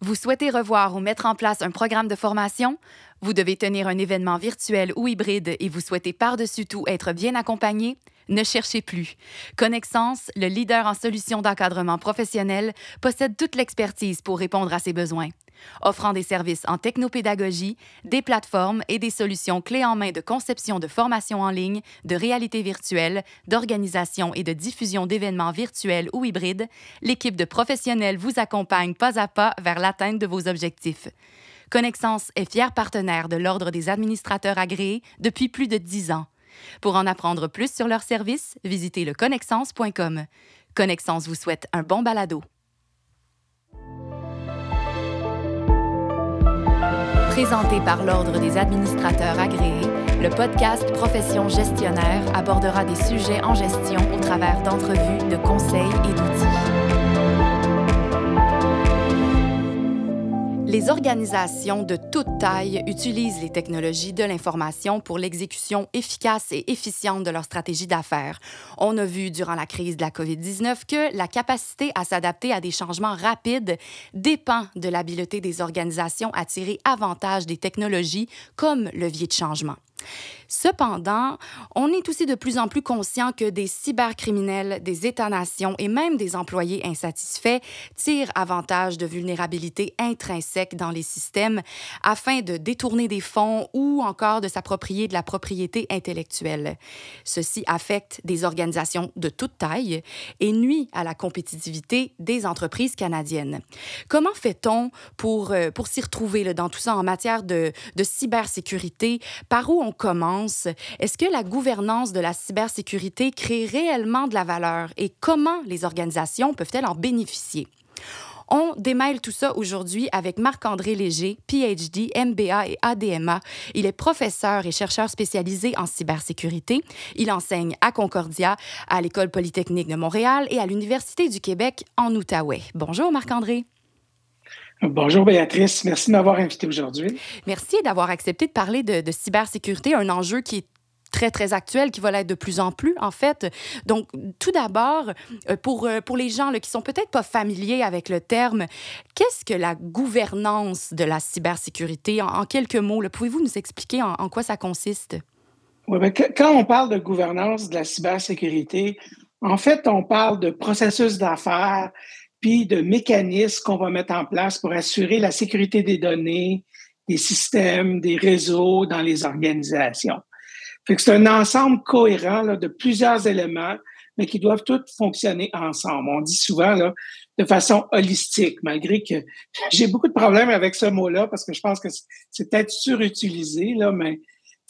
Vous souhaitez revoir ou mettre en place un programme de formation? Vous devez tenir un événement virtuel ou hybride et vous souhaitez par-dessus tout être bien accompagné? Ne cherchez plus. Connexence, le leader en solutions d'encadrement professionnel, possède toute l'expertise pour répondre à ces besoins. Offrant des services en technopédagogie, des plateformes et des solutions clés en main de conception de formation en ligne, de réalité virtuelle, d'organisation et de diffusion d'événements virtuels ou hybrides, l'équipe de professionnels vous accompagne pas à pas vers l'atteinte de vos objectifs. Connexence est fier partenaire de l'Ordre des administrateurs agréés depuis plus de dix ans. Pour en apprendre plus sur leurs services, visitez le connexence.com. Connexence vous souhaite un bon balado. Présenté par l'Ordre des administrateurs agréés, le podcast Profession gestionnaire abordera des sujets en gestion au travers d'entrevues, de conseils et d'outils. Les organisations de toute taille utilisent les technologies de l'information pour l'exécution efficace et efficiente de leur stratégie d'affaires. On a vu durant la crise de la COVID-19 que la capacité à s'adapter à des changements rapides dépend de l'habileté des organisations à tirer avantage des technologies comme levier de changement. Cependant, on est aussi de plus en plus conscient que des cybercriminels, des États-nations et même des employés insatisfaits tirent avantage de vulnérabilités intrinsèques dans les systèmes afin de détourner des fonds ou encore de s'approprier de la propriété intellectuelle. Ceci affecte des organisations de toute taille et nuit à la compétitivité des entreprises canadiennes. Comment fait-on pour, euh, pour s'y retrouver dans tout ça en matière de, de cybersécurité? Par où on commence? Est-ce que la gouvernance de la cybersécurité crée réellement de la valeur et comment les organisations peuvent-elles en bénéficier? On démêle tout ça aujourd'hui avec Marc-André Léger, PhD, MBA et ADMA. Il est professeur et chercheur spécialisé en cybersécurité. Il enseigne à Concordia, à l'École polytechnique de Montréal et à l'Université du Québec en Outaouais. Bonjour Marc-André. Bonjour Béatrice, merci de m'avoir invité aujourd'hui. Merci d'avoir accepté de parler de, de, cybersécurité, un enjeu qui est très, très actuel, qui va l'être de plus en plus, en fait. Donc, tout d'abord, euh, pour, euh, pour les gens là, qui sont peut-être pas familiers avec le terme, qu'est-ce que la gouvernance de la cybersécurité? En, en quelques mots, pouvez-vous nous expliquer en, en, quoi ça consiste? Oui, bien, quand on parle de gouvernance de la cybersécurité, en fait, on parle de processus d'affaires puis de mécanismes qu'on va mettre en place pour assurer la sécurité des données, des systèmes, des réseaux dans les organisations. C'est un ensemble cohérent là, de plusieurs éléments, mais qui doivent tous fonctionner ensemble. On dit souvent là, de façon holistique, malgré que j'ai beaucoup de problèmes avec ce mot-là parce que je pense que c'est peut-être surutilisé, là, mais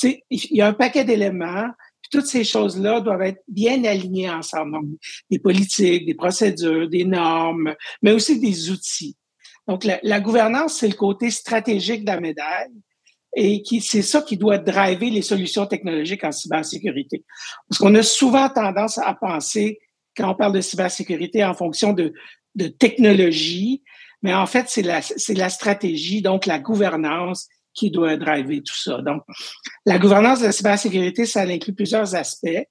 il y a un paquet d'éléments toutes ces choses-là doivent être bien alignées ensemble. Donc, des politiques, des procédures, des normes, mais aussi des outils. Donc, la, gouvernance, c'est le côté stratégique de la médaille et c'est ça qui doit driver les solutions technologiques en cybersécurité. Parce qu'on a souvent tendance à penser, quand on parle de cybersécurité, en fonction de, technologie, mais en fait, c'est la stratégie, donc la gouvernance qui doit driver tout ça. Donc, la gouvernance de la cybersécurité, ça inclut plusieurs aspects.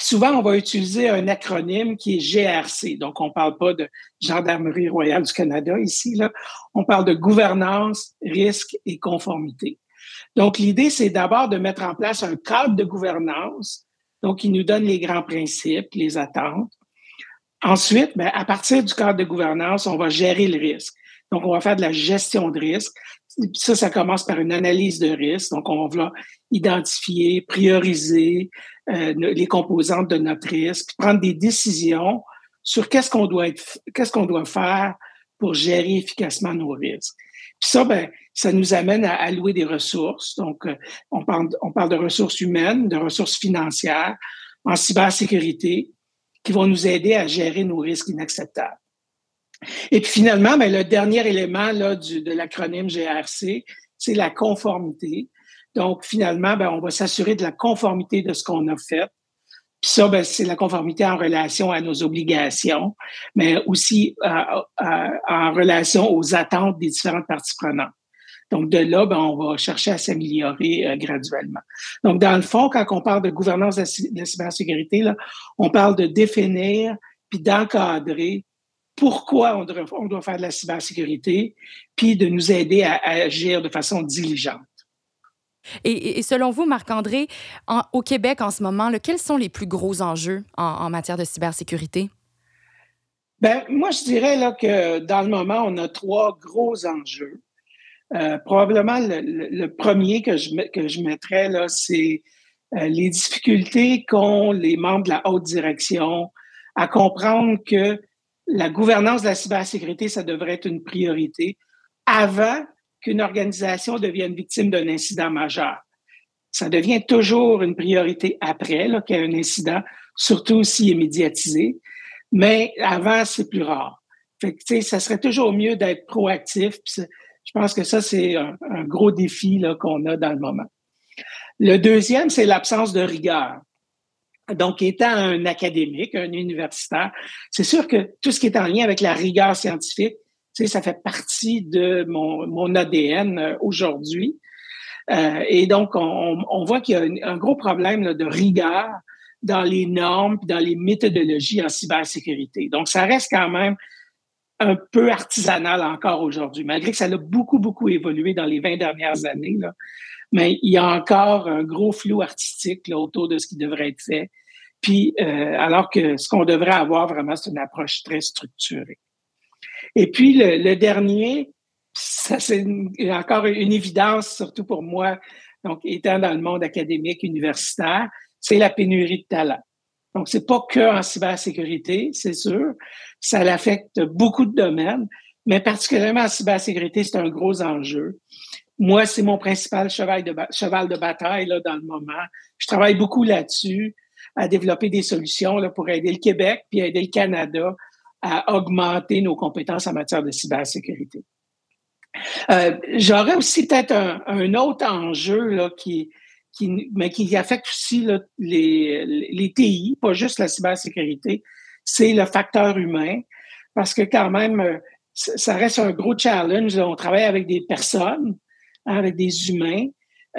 Souvent, on va utiliser un acronyme qui est GRC. Donc, on ne parle pas de Gendarmerie royale du Canada ici. Là. On parle de gouvernance, risque et conformité. Donc, l'idée, c'est d'abord de mettre en place un cadre de gouvernance, donc qui nous donne les grands principes, les attentes. Ensuite, ben, à partir du cadre de gouvernance, on va gérer le risque. Donc, on va faire de la gestion de risque. Ça, ça commence par une analyse de risque. Donc, on va identifier, prioriser euh, les composantes de notre risque, prendre des décisions sur qu'est-ce qu'on doit être, qu'est-ce qu'on doit faire pour gérer efficacement nos risques. Puis ça, ben, ça nous amène à allouer des ressources. Donc, euh, on parle, on parle de ressources humaines, de ressources financières, en cybersécurité, qui vont nous aider à gérer nos risques inacceptables. Et puis finalement, ben, le dernier élément là, du, de l'acronyme GRC, c'est la conformité. Donc finalement, ben, on va s'assurer de la conformité de ce qu'on a fait. Puis ça, ben, c'est la conformité en relation à nos obligations, mais aussi euh, euh, en relation aux attentes des différentes parties prenantes. Donc, de là, ben, on va chercher à s'améliorer euh, graduellement. Donc, dans le fond, quand on parle de gouvernance de la cybersécurité, là, on parle de définir puis d'encadrer pourquoi on doit, on doit faire de la cybersécurité, puis de nous aider à, agir de façon diligente. Et, selon vous, Marc-André, au Québec en ce moment, quels sont les plus gros enjeux en, matière de cybersécurité? Ben, moi, je dirais là, que dans le moment, on a trois gros enjeux. Euh, probablement, le, premier que je, que je mettrais, là, c'est euh, les difficultés qu'ont les membres de la haute direction à comprendre que la gouvernance de la cybersécurité, ça devrait être une priorité avant qu'une organisation devienne victime d'un incident majeur. Ça devient toujours une priorité après qu'il y a un incident, surtout s'il est médiatisé, mais avant, c'est plus rare. Fait que, ça serait toujours mieux d'être proactif. je pense que ça, c'est un, gros défi qu'on a dans le moment. Le deuxième, c'est l'absence de rigueur. Donc, étant un académique, un universitaire, c'est sûr que tout ce qui est en lien avec la rigueur scientifique, tu sais, ça fait partie de mon, mon ADN euh, aujourd'hui. Euh, et donc, on, on voit qu'il y a un, gros problème là, de rigueur dans les normes, dans les méthodologies en cybersécurité. Donc, ça reste quand même un peu artisanal encore aujourd'hui, malgré que ça a beaucoup, beaucoup évolué dans les 20 dernières années. Là. Mais il y a encore un gros flou artistique là, autour de ce qui devrait être fait. Puis, euh, alors que ce qu'on devrait avoir vraiment, c'est une approche très structurée. Et puis, le, dernier, ça c'est encore une évidence, surtout pour moi, donc étant dans le monde académique universitaire, c'est la pénurie de talent. Donc, c'est pas que en cybersécurité, c'est sûr. Ça l'affecte beaucoup de domaines, mais particulièrement en cybersécurité, c'est un gros enjeu. Moi, c'est mon principal cheval de, cheval de bataille là, dans le moment. Je travaille beaucoup là-dessus à développer des solutions là, pour aider le Québec puis aider le Canada à augmenter nos compétences en matière de cybersécurité. Euh, J'aurais aussi peut-être un, un, autre enjeu là, qui, qui, mais qui affecte aussi là, les, les TI, pas juste la cybersécurité, c'est le facteur humain, parce que quand même, euh, ça reste un gros challenge. On travaille avec des personnes, hein, avec des humains,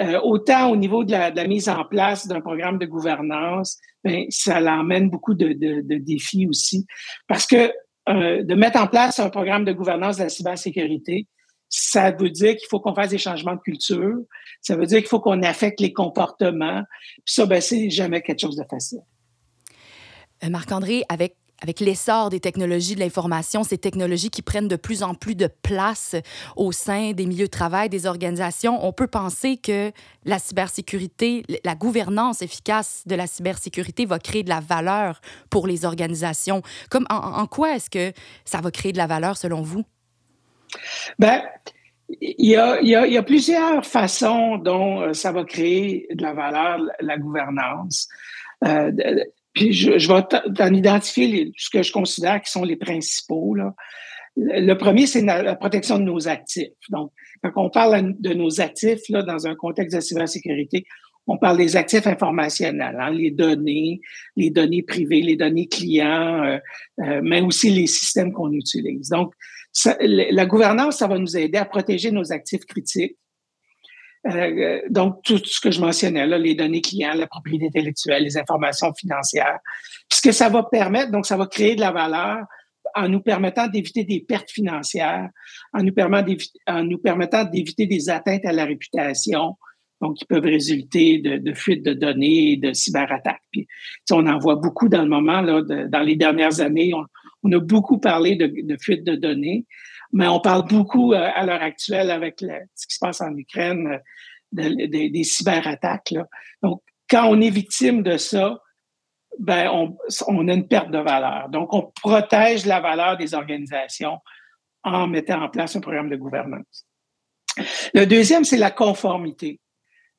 euh, autant au niveau de la, mise en place d'un programme de gouvernance, ben, ça l'emmène beaucoup de, défis aussi. Parce que euh, de mettre en place un programme de gouvernance de la cybersécurité, ça veut dire qu'il faut qu'on fasse des changements de culture, ça veut dire qu'il faut qu'on affecte les comportements. Ça, ben, c'est jamais quelque chose de facile. Euh, Marc-André, avec avec l'essor des technologies de l'information, ces technologies qui prennent de plus en plus de place au sein des milieux de travail, des organisations, on peut penser que la cybersécurité, la gouvernance efficace de la cybersécurité va créer de la valeur pour les organisations. Comme en, quoi est-ce que ça va créer de la valeur selon vous? Il y, a, il, y a, il y a, plusieurs façons dont euh, ça va créer de la valeur, la gouvernance. Euh, puis je, je vais t'en identifier les, ce que je considère qui sont les principaux. Là. Le premier, c'est la protection de nos actifs. Donc, quand on parle de nos actifs là, dans un contexte de cybersécurité, on parle des actifs informationnels, hein, les données, les données privées, les données clients, euh, euh, mais aussi les systèmes qu'on utilise. Donc, la gouvernance, ça va nous aider à protéger nos actifs critiques euh, donc, tout ce que je mentionnais, là, les données clients, la propriété intellectuelle, les informations financières. Puis ce que ça va permettre, donc, ça va créer de la valeur en nous permettant d'éviter des pertes financières, en nous, en nous permettant d'éviter des atteintes à la réputation, donc qui peuvent résulter de, de fuites de données, de cyberattaques. Puis, on en voit beaucoup dans le moment, là, dans les dernières années, on, a beaucoup parlé de, de fuites de données mais on parle beaucoup euh, à l'heure actuelle avec ce qui se passe en Ukraine, euh, des cyberattaques. Donc, quand on est victime de ça, ben on, on, a une perte de valeur. Donc, on protège la valeur des organisations en mettant en place un programme de gouvernance. Le deuxième, c'est la conformité.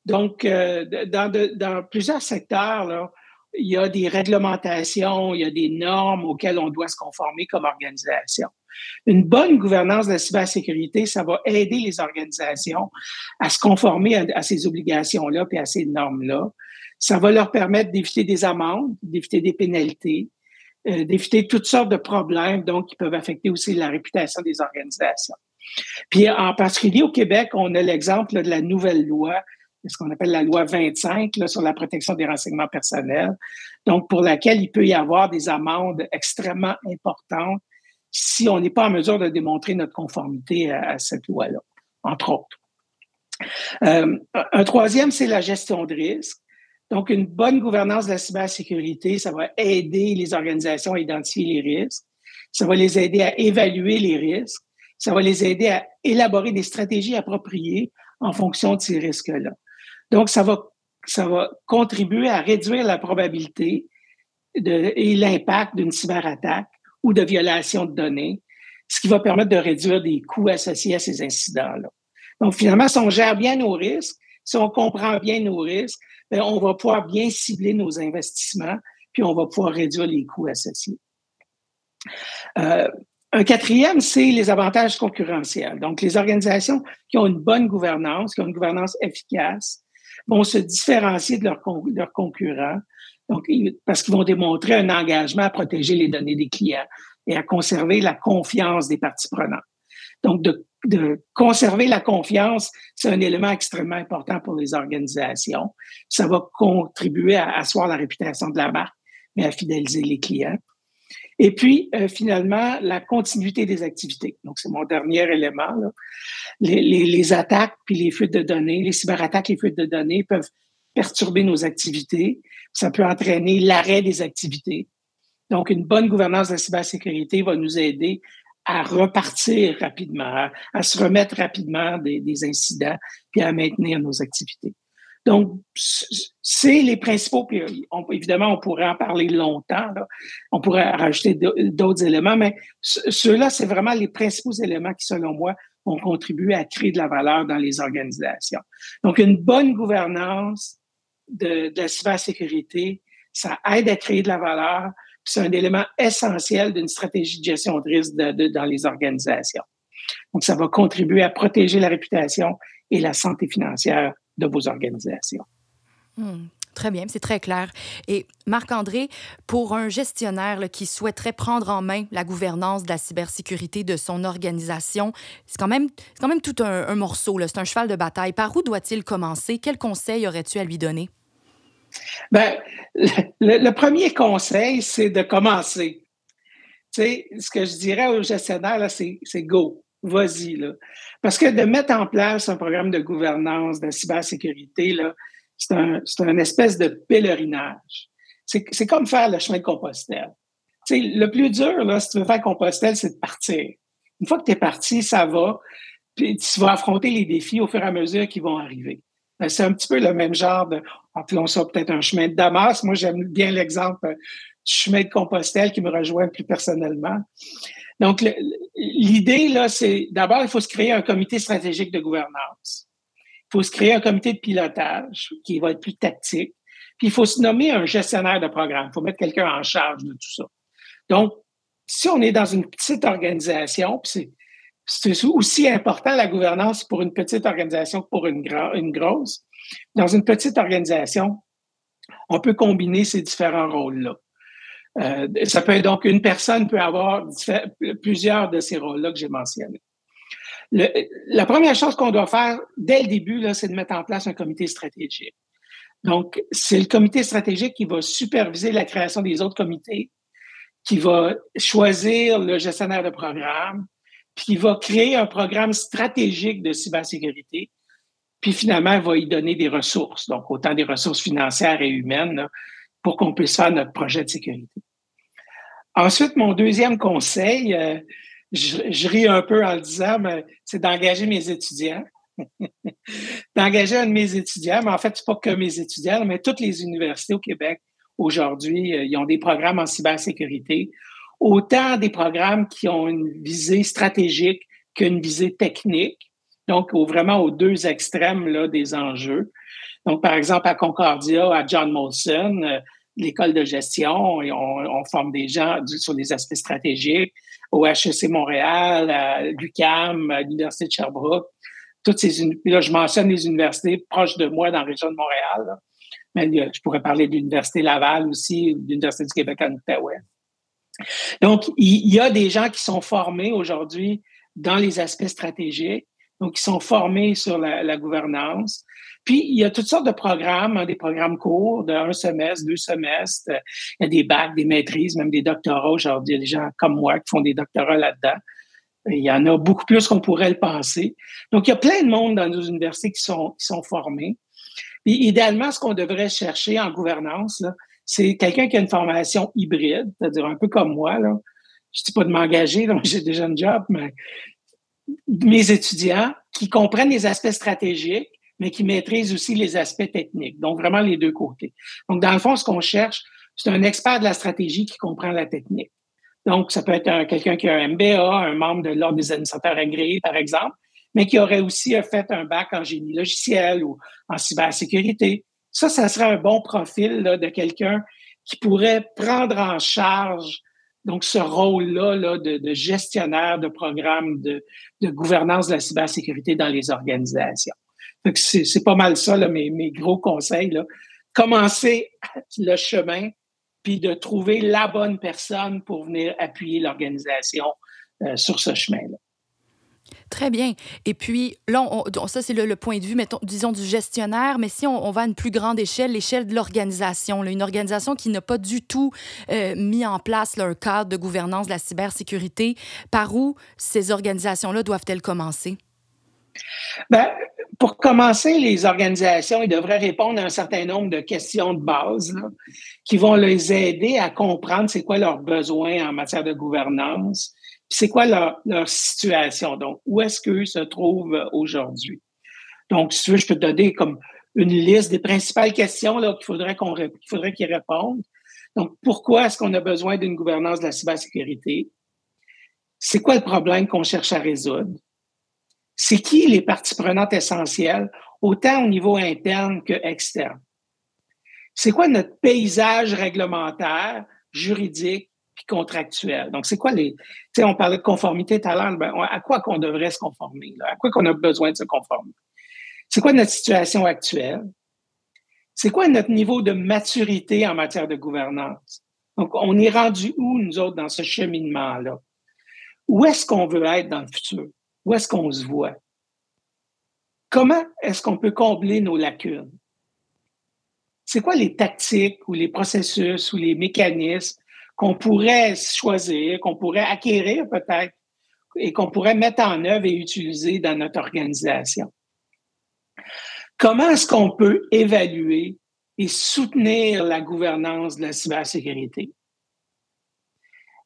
Donc, euh, dans, dans plusieurs secteurs, là, il y a des réglementations, il y a des normes auxquelles on doit se conformer comme organisation. Une bonne gouvernance de la cybersécurité, ça va aider les organisations à se conformer à, ces obligations-là et à ces normes-là. Ça va leur permettre d'éviter des amendes, d'éviter des pénalités, euh, d'éviter toutes sortes de problèmes, donc qui peuvent affecter aussi la réputation des organisations. Puis en particulier au Québec, on a l'exemple de la nouvelle loi ce qu'on appelle la loi 25 là, sur la protection des renseignements personnels, donc pour laquelle il peut y avoir des amendes extrêmement importantes si on n'est pas en mesure de démontrer notre conformité à, cette loi-là, entre autres. Euh, un troisième, c'est la gestion de risque. Donc, une bonne gouvernance de la cybersécurité, ça va aider les organisations à identifier les risques, ça va les aider à évaluer les risques, ça va les aider à élaborer des stratégies appropriées en fonction de ces risques-là. Donc, ça va, ça va contribuer à réduire la probabilité de, et l'impact d'une cyberattaque ou de violation de données, ce qui va permettre de réduire des coûts associés à ces incidents-là. Donc, finalement, si on gère bien nos risques, si on comprend bien nos risques, bien, on va pouvoir bien cibler nos investissements, puis on va pouvoir réduire les coûts associés. Euh, un quatrième, c'est les avantages concurrentiels. Donc, les organisations qui ont une bonne gouvernance, qui ont une gouvernance efficace, vont se différencier de leurs, concurrents donc, parce qu'ils vont démontrer un engagement à protéger les données des clients et à conserver la confiance des parties prenantes. Donc, de, de conserver la confiance, c'est un élément extrêmement important pour les organisations. Ça va contribuer à asseoir la réputation de la marque, mais à fidéliser les clients. Et puis, euh, finalement, la continuité des activités. Donc, c'est mon dernier élément. Là. Les, les, les, attaques puis les fuites de données, les cyberattaques, les fuites de données peuvent perturber nos activités. Ça peut entraîner l'arrêt des activités. Donc, une bonne gouvernance de la cybersécurité va nous aider à repartir rapidement, à, se remettre rapidement des, des, incidents, puis à maintenir nos activités. Donc, c'est les principaux, puis évidemment, on pourrait en parler longtemps, là. on pourrait rajouter d'autres éléments, mais ceux-là, c'est vraiment les principaux éléments qui, selon moi, vont contribuer à créer de la valeur dans les organisations. Donc, une bonne gouvernance, de, la cybersécurité, ça aide à créer de la valeur. C'est un élément essentiel d'une stratégie de gestion de risque dans les organisations. Donc, ça va contribuer à protéger la réputation et la santé financière de vos organisations. Hmm, très bien, c'est très clair. Et Marc-André, pour un gestionnaire qui souhaiterait prendre en main la gouvernance de la cybersécurité de son organisation, c'est quand même, quand même tout un, un morceau, c'est un cheval de bataille. Par où doit-il commencer? Quel conseil aurais-tu à lui donner? Ben, le, premier conseil, c'est de commencer. Tu sais, ce que je dirais aux gestionnaires, c'est go, vas-y. Là. Parce que de mettre en place un programme de gouvernance de cybersécurité, c'est un, espèce de pèlerinage. C'est comme faire le chemin de Compostelle. Tu sais, le plus dur, là, si tu veux faire Compostelle, c'est de partir. Une fois que tu es parti, ça va, puis tu vas affronter les défis au fur et à mesure qui vont arriver. Ben, c'est un petit peu le même genre de, appelons ça peut-être un chemin de Damas. Moi, j'aime bien l'exemple chemin de Compostelle qui me rejoint plus personnellement. Donc, l'idée, là, c'est d'abord, il faut se créer un comité stratégique de gouvernance. Il faut se créer un comité de pilotage qui va être plus tactique. Puis, il faut se nommer un gestionnaire de programme. Il faut mettre quelqu'un en charge de tout ça. Donc, si on est dans une petite organisation, puis c'est aussi important la gouvernance pour une petite organisation que pour une, une grosse. Dans une petite organisation, on peut combiner ces différents rôles-là. Euh, ça peut être donc une personne peut avoir plusieurs de ces rôles-là que j'ai mentionnés. la première chose qu'on doit faire dès le début, c'est de mettre en place un comité stratégique. Donc, c'est le comité stratégique qui va superviser la création des autres comités, qui va choisir le gestionnaire de programme, puis il va créer un programme stratégique de cybersécurité, puis finalement, va y donner des ressources, donc autant des ressources financières et humaines, pour qu'on puisse faire notre projet de sécurité. Ensuite, mon deuxième conseil, euh, je, ris un peu en le disant, mais c'est d'engager mes étudiants. d'engager un de mes étudiants, mais en fait, c'est pas que mes étudiants, mais toutes les universités au Québec aujourd'hui, euh, ils ont des programmes en cybersécurité autant des programmes qui ont une visée stratégique qu'une visée technique, donc vraiment aux deux extrêmes là, des enjeux. Donc, par exemple, à Concordia, à John Molson, euh, l'école de gestion, et on, forme des gens sur des aspects stratégiques. Au HEC Montréal, à l'UQAM, à l'Université de Sherbrooke, toutes ces là, je mentionne les universités proches de moi dans la région de Montréal, mais je pourrais parler de l'Université Laval aussi, de l'Université du Québec en Outaouais. Donc, il y a des gens qui sont formés aujourd'hui dans les aspects stratégiques, donc ils sont formés sur la, gouvernance. Puis, il y a toutes sortes de programmes, hein, des programmes courts de un semestre, deux semestres. Il y a des bacs, des maîtrises, même des doctorats. Aujourd'hui, il y a des gens comme moi qui font des doctorats là-dedans. Il y en a beaucoup plus qu'on pourrait le penser. Donc, il y a plein de monde dans nos universités qui sont, formés. Puis, idéalement, ce qu'on devrait chercher en gouvernance, c'est quelqu'un qui a une formation hybride, c'est-à-dire un peu comme moi. Je ne dis pas de m'engager, j'ai déjà un job, mais mes étudiants qui comprennent les aspects stratégiques, mais qui maîtrisent aussi les aspects techniques. Donc, vraiment les deux côtés. Donc, dans le fond, ce qu'on cherche, c'est un expert de la stratégie qui comprend la technique. Donc, ça peut être quelqu'un qui a un MBA, un membre de l'Ordre des administrateurs agréés, par exemple, mais qui aurait aussi fait un bac en génie logiciel ou en cybersécurité. Ça, ça serait un bon profil de quelqu'un qui pourrait prendre en charge donc ce rôle-là de, gestionnaire de programmes de, gouvernance de la cybersécurité dans les organisations. C'est pas mal ça, là, mes, mes gros conseils. Là. Commencer le chemin, puis de trouver la bonne personne pour venir appuyer l'organisation euh, sur ce chemin-là. Très bien. Et puis, là, ça, c'est le, point de vue, disons, du gestionnaire, mais si on, va à une plus grande échelle, l'échelle de l'organisation, une organisation qui n'a pas du tout euh, mis en place un cadre de gouvernance de la cybersécurité, par où ces organisations-là doivent-elles commencer? Bien, pour commencer, les organisations ils devraient répondre à un certain nombre de questions de base qui vont les aider à comprendre c'est quoi leurs besoins en matière de gouvernance, c'est quoi leur, situation? Donc, où est-ce qu'eux se trouvent aujourd'hui? Donc, si tu veux, je peux te donner comme une liste des principales questions qu'il faudrait qu'on faudrait qu'ils répondent. Donc, pourquoi est-ce qu'on a besoin d'une gouvernance de la cybersécurité? C'est quoi le problème qu'on cherche à résoudre? c'est qui les parties prenantes essentielles, autant au niveau interne que externe? C'est quoi notre paysage réglementaire, juridique puis? Donc, c'est quoi les... Tu sais, on parlait de conformité l'heure. Ben, à quoi qu'on devrait se conformer? À quoi qu'on a besoin de se conformer? C'est quoi notre situation actuelle? C'est quoi notre niveau de maturité en matière de gouvernance? Donc, on est rendu où, nous autres, dans ce cheminement-là? Où est-ce qu'on veut être dans le futur? Où est-ce qu'on se voit? Comment est-ce qu'on peut combler nos lacunes? C'est quoi les tactiques ou les processus ou les mécanismes qu'on pourrait choisir, qu'on pourrait acquérir peut-être et qu'on pourrait mettre en œuvre et utiliser dans notre organisation? Comment est-ce qu'on peut évaluer et soutenir la gouvernance de la cybersécurité?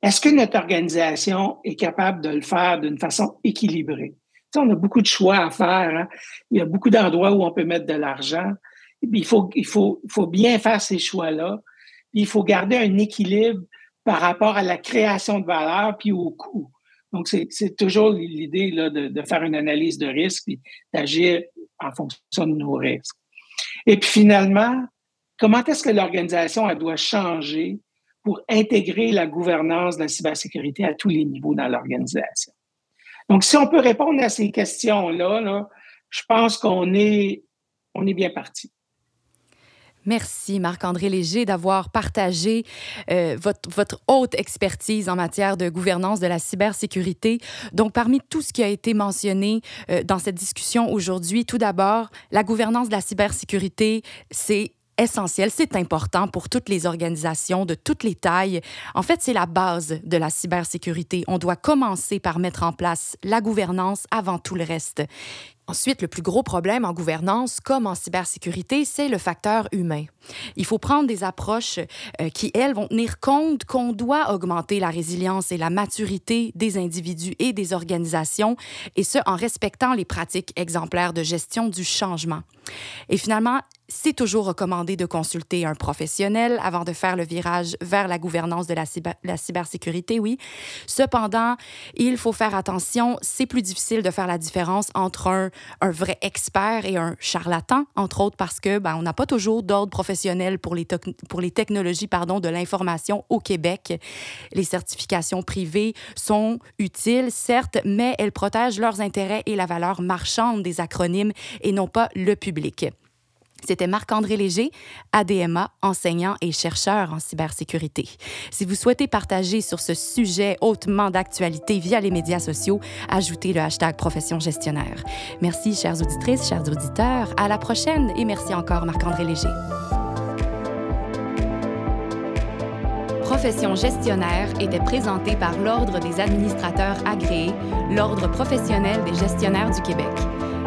Est-ce que notre organisation est capable de le faire d'une façon équilibrée? on a beaucoup de choix à faire. Hein. Il y a beaucoup d'endroits où on peut mettre de l'argent. Il faut, bien faire ces choix-là. Il faut garder un équilibre par rapport à la création de valeur puis au coût. Donc, c'est toujours l'idée de, de, faire une analyse de risque et d'agir en fonction de nos risques. Et puis finalement, comment est-ce que l'organisation doit changer pour intégrer la gouvernance de la cybersécurité à tous les niveaux dans l'organisation? Donc, si on peut répondre à ces questions-là, je pense qu'on est, on est bien parti. Merci, Marc-André Léger, d'avoir partagé euh, votre, haute expertise en matière de gouvernance de la cybersécurité. Donc, parmi tout ce qui a été mentionné euh, dans cette discussion aujourd'hui, tout d'abord, la gouvernance de la cybersécurité, c'est essentiel, c'est important pour toutes les organisations de toutes les tailles. En fait, c'est la base de la cybersécurité. On doit commencer par mettre en place la gouvernance avant tout le reste. Ensuite, le plus gros problème en gouvernance comme en cybersécurité, c'est le facteur humain. Il faut prendre des approches euh, qui, elles, vont tenir compte qu'on doit augmenter la résilience et la maturité des individus et des organisations, et ce, en respectant les pratiques exemplaires de gestion du changement. Et finalement, c'est toujours recommandé de consulter un professionnel avant de faire le virage vers la gouvernance de la, cybersécurité, oui. Cependant, il faut faire attention, c'est plus difficile de faire la différence entre un, un, vrai expert et un charlatan, entre autres parce que ben, on n'a pas toujours d'ordre professionnel pour les, pour les technologies pardon, de l'information au Québec. Les certifications privées sont utiles, certes, mais elles protègent leurs intérêts et la valeur marchande des acronymes et non pas le public. C'était Marc-André Léger, ADMA, enseignant et chercheur en cybersécurité. Si vous souhaitez partager sur ce sujet hautement d'actualité via les médias sociaux, ajoutez le hashtag profession gestionnaire. Merci, chères auditrices, chers auditeurs. À la prochaine et merci encore, Marc-André Léger. Profession gestionnaire était présenté par l'Ordre des administrateurs agréés, l'Ordre professionnel des gestionnaires du Québec.